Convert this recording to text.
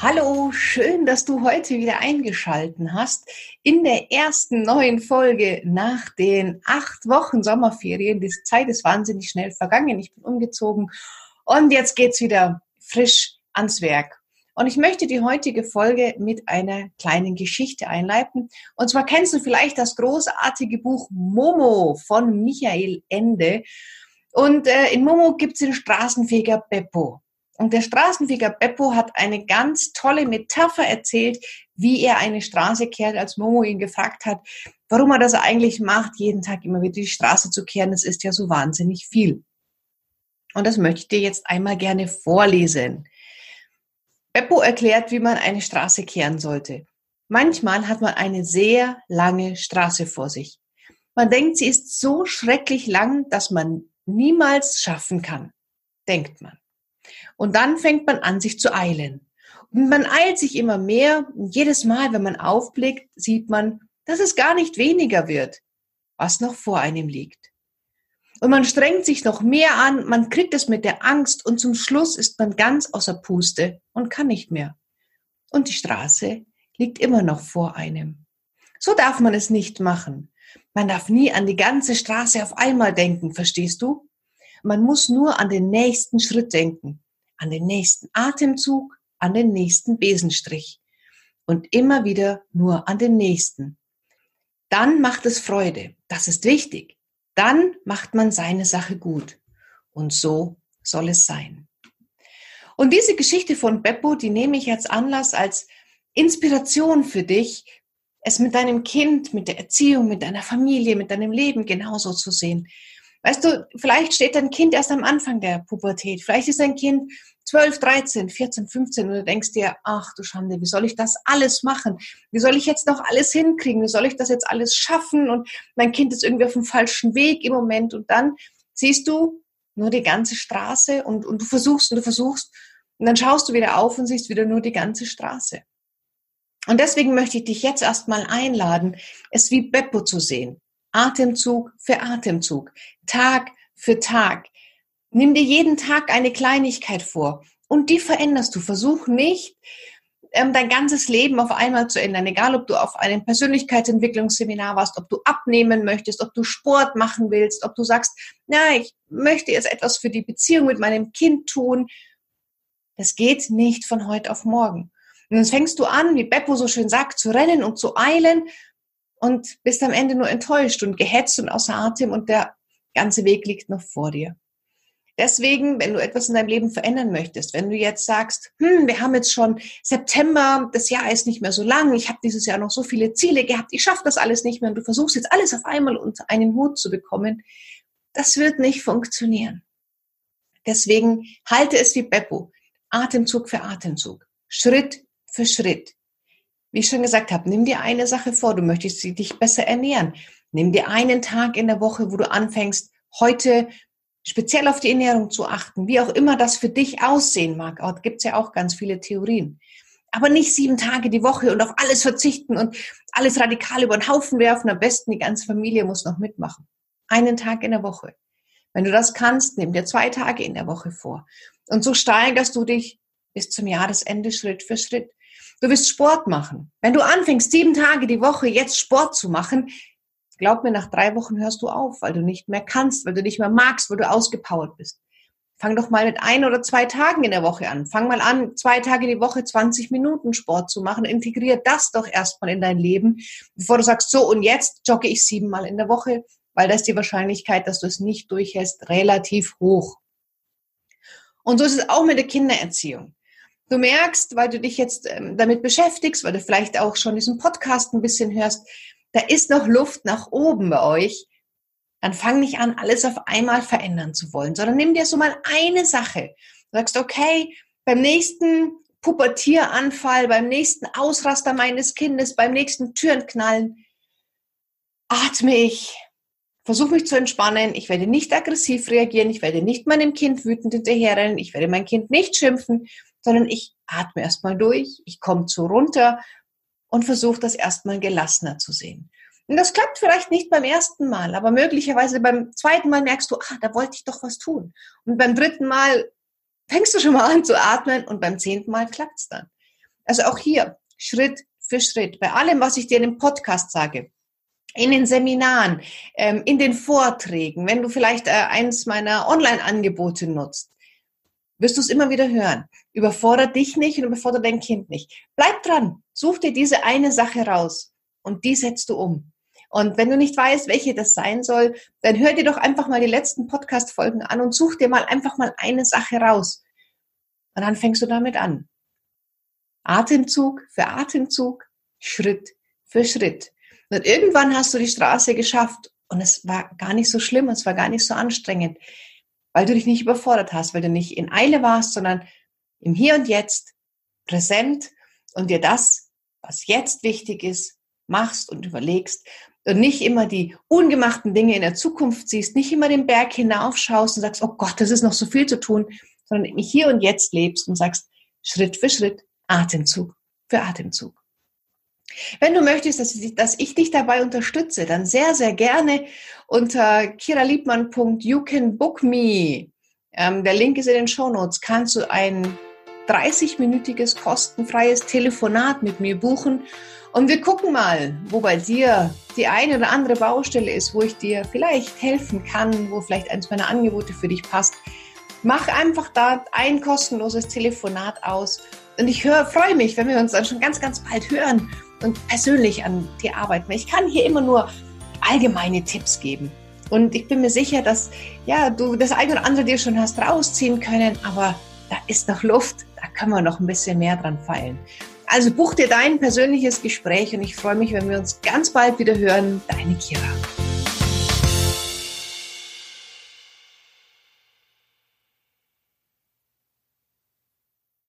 Hallo, schön, dass du heute wieder eingeschalten hast in der ersten neuen Folge nach den acht Wochen Sommerferien. Die Zeit ist wahnsinnig schnell vergangen. Ich bin umgezogen und jetzt geht's wieder frisch ans Werk. Und ich möchte die heutige Folge mit einer kleinen Geschichte einleiten. Und zwar kennst du vielleicht das großartige Buch Momo von Michael Ende. Und äh, in Momo gibt's den Straßenfeger Beppo. Und der Straßenfeger Beppo hat eine ganz tolle Metapher erzählt, wie er eine Straße kehrt, als Momo ihn gefragt hat, warum er das eigentlich macht, jeden Tag immer wieder die Straße zu kehren. Das ist ja so wahnsinnig viel. Und das möchte ich dir jetzt einmal gerne vorlesen. Beppo erklärt, wie man eine Straße kehren sollte. Manchmal hat man eine sehr lange Straße vor sich. Man denkt, sie ist so schrecklich lang, dass man niemals schaffen kann, denkt man. Und dann fängt man an, sich zu eilen. Und man eilt sich immer mehr. Und jedes Mal, wenn man aufblickt, sieht man, dass es gar nicht weniger wird, was noch vor einem liegt. Und man strengt sich noch mehr an, man kriegt es mit der Angst und zum Schluss ist man ganz außer Puste und kann nicht mehr. Und die Straße liegt immer noch vor einem. So darf man es nicht machen. Man darf nie an die ganze Straße auf einmal denken, verstehst du? Man muss nur an den nächsten Schritt denken an den nächsten Atemzug, an den nächsten Besenstrich und immer wieder nur an den nächsten. Dann macht es Freude. Das ist wichtig. Dann macht man seine Sache gut. Und so soll es sein. Und diese Geschichte von Beppo, die nehme ich als Anlass, als Inspiration für dich, es mit deinem Kind, mit der Erziehung, mit deiner Familie, mit deinem Leben genauso zu sehen. Weißt du, vielleicht steht dein Kind erst am Anfang der Pubertät. Vielleicht ist dein Kind 12, 13, 14, 15 und du denkst dir, ach du Schande, wie soll ich das alles machen? Wie soll ich jetzt noch alles hinkriegen? Wie soll ich das jetzt alles schaffen? Und mein Kind ist irgendwie auf dem falschen Weg im Moment. Und dann siehst du nur die ganze Straße und, und du versuchst und du versuchst. Und dann schaust du wieder auf und siehst wieder nur die ganze Straße. Und deswegen möchte ich dich jetzt erstmal einladen, es wie Beppo zu sehen. Atemzug für Atemzug, Tag für Tag. Nimm dir jeden Tag eine Kleinigkeit vor und die veränderst du. Versuch nicht, ähm, dein ganzes Leben auf einmal zu ändern. Egal, ob du auf einem Persönlichkeitsentwicklungsseminar warst, ob du abnehmen möchtest, ob du Sport machen willst, ob du sagst, na, ich möchte jetzt etwas für die Beziehung mit meinem Kind tun. Das geht nicht von heute auf morgen. Und dann fängst du an, wie Beppo so schön sagt, zu rennen und zu eilen und bist am Ende nur enttäuscht und gehetzt und außer Atem und der ganze Weg liegt noch vor dir. Deswegen, wenn du etwas in deinem Leben verändern möchtest, wenn du jetzt sagst, hm, wir haben jetzt schon September, das Jahr ist nicht mehr so lang, ich habe dieses Jahr noch so viele Ziele gehabt, ich schaffe das alles nicht mehr und du versuchst jetzt alles auf einmal unter einen Hut zu bekommen, das wird nicht funktionieren. Deswegen halte es wie Beppo, Atemzug für Atemzug, Schritt für Schritt. Wie ich schon gesagt habe, nimm dir eine Sache vor, du möchtest dich besser ernähren. Nimm dir einen Tag in der Woche, wo du anfängst, heute speziell auf die Ernährung zu achten, wie auch immer das für dich aussehen mag. Auch gibt es ja auch ganz viele Theorien. Aber nicht sieben Tage die Woche und auf alles verzichten und alles radikal über den Haufen werfen. Am besten die ganze Familie muss noch mitmachen. Einen Tag in der Woche. Wenn du das kannst, nimm dir zwei Tage in der Woche vor. Und so steigerst du dich bis zum Jahresende Schritt für Schritt. Du wirst Sport machen. Wenn du anfängst, sieben Tage die Woche jetzt Sport zu machen, glaub mir, nach drei Wochen hörst du auf, weil du nicht mehr kannst, weil du nicht mehr magst, weil du ausgepowert bist. Fang doch mal mit ein oder zwei Tagen in der Woche an. Fang mal an, zwei Tage die Woche 20 Minuten Sport zu machen. Integrier das doch erstmal in dein Leben, bevor du sagst, so und jetzt jogge ich siebenmal in der Woche, weil da ist die Wahrscheinlichkeit, dass du es nicht durchhältst, relativ hoch. Und so ist es auch mit der Kindererziehung du merkst, weil du dich jetzt ähm, damit beschäftigst, weil du vielleicht auch schon diesen Podcast ein bisschen hörst, da ist noch Luft nach oben bei euch, dann fang nicht an, alles auf einmal verändern zu wollen, sondern nimm dir so mal eine Sache. Du sagst, okay, beim nächsten Pubertieranfall, beim nächsten Ausraster meines Kindes, beim nächsten Türenknallen, atme ich, versuche mich zu entspannen, ich werde nicht aggressiv reagieren, ich werde nicht meinem Kind wütend hinterherrennen, ich werde mein Kind nicht schimpfen, sondern ich atme erstmal durch, ich komme zu runter und versuche das erstmal gelassener zu sehen. Und das klappt vielleicht nicht beim ersten Mal, aber möglicherweise beim zweiten Mal merkst du, ah, da wollte ich doch was tun. Und beim dritten Mal fängst du schon mal an zu atmen und beim zehnten Mal klappt's dann. Also auch hier Schritt für Schritt, bei allem, was ich dir in dem Podcast sage, in den Seminaren, ähm, in den Vorträgen, wenn du vielleicht äh, eins meiner Online-Angebote nutzt, wirst du es immer wieder hören. Überfordert dich nicht und überfordert dein Kind nicht. Bleib dran, such dir diese eine Sache raus und die setzt du um. Und wenn du nicht weißt, welche das sein soll, dann hör dir doch einfach mal die letzten Podcast-Folgen an und such dir mal einfach mal eine Sache raus. Und dann fängst du damit an. Atemzug für Atemzug, Schritt für Schritt. Und irgendwann hast du die Straße geschafft und es war gar nicht so schlimm, es war gar nicht so anstrengend, weil du dich nicht überfordert hast, weil du nicht in Eile warst, sondern im Hier und Jetzt präsent und dir das, was jetzt wichtig ist, machst und überlegst und nicht immer die ungemachten Dinge in der Zukunft siehst, nicht immer den Berg hinaufschaust und sagst, oh Gott, das ist noch so viel zu tun, sondern im Hier und Jetzt lebst und sagst, Schritt für Schritt, Atemzug für Atemzug. Wenn du möchtest, dass ich, dich dabei unterstütze, dann sehr, sehr gerne unter kiraliebmann.youcanbookme. Ähm, der Link ist in den Show Notes. Kannst du ein 30-minütiges kostenfreies Telefonat mit mir buchen und wir gucken mal, wo bei dir die eine oder andere Baustelle ist, wo ich dir vielleicht helfen kann, wo vielleicht eins meiner Angebote für dich passt. Mach einfach da ein kostenloses Telefonat aus und ich freue mich, wenn wir uns dann schon ganz, ganz bald hören und persönlich an die arbeiten. Ich kann hier immer nur allgemeine Tipps geben. Und ich bin mir sicher, dass ja, du das eine oder andere dir schon hast rausziehen können, aber da ist noch Luft, da können wir noch ein bisschen mehr dran feilen. Also buch dir dein persönliches Gespräch und ich freue mich, wenn wir uns ganz bald wieder hören. Deine Kira.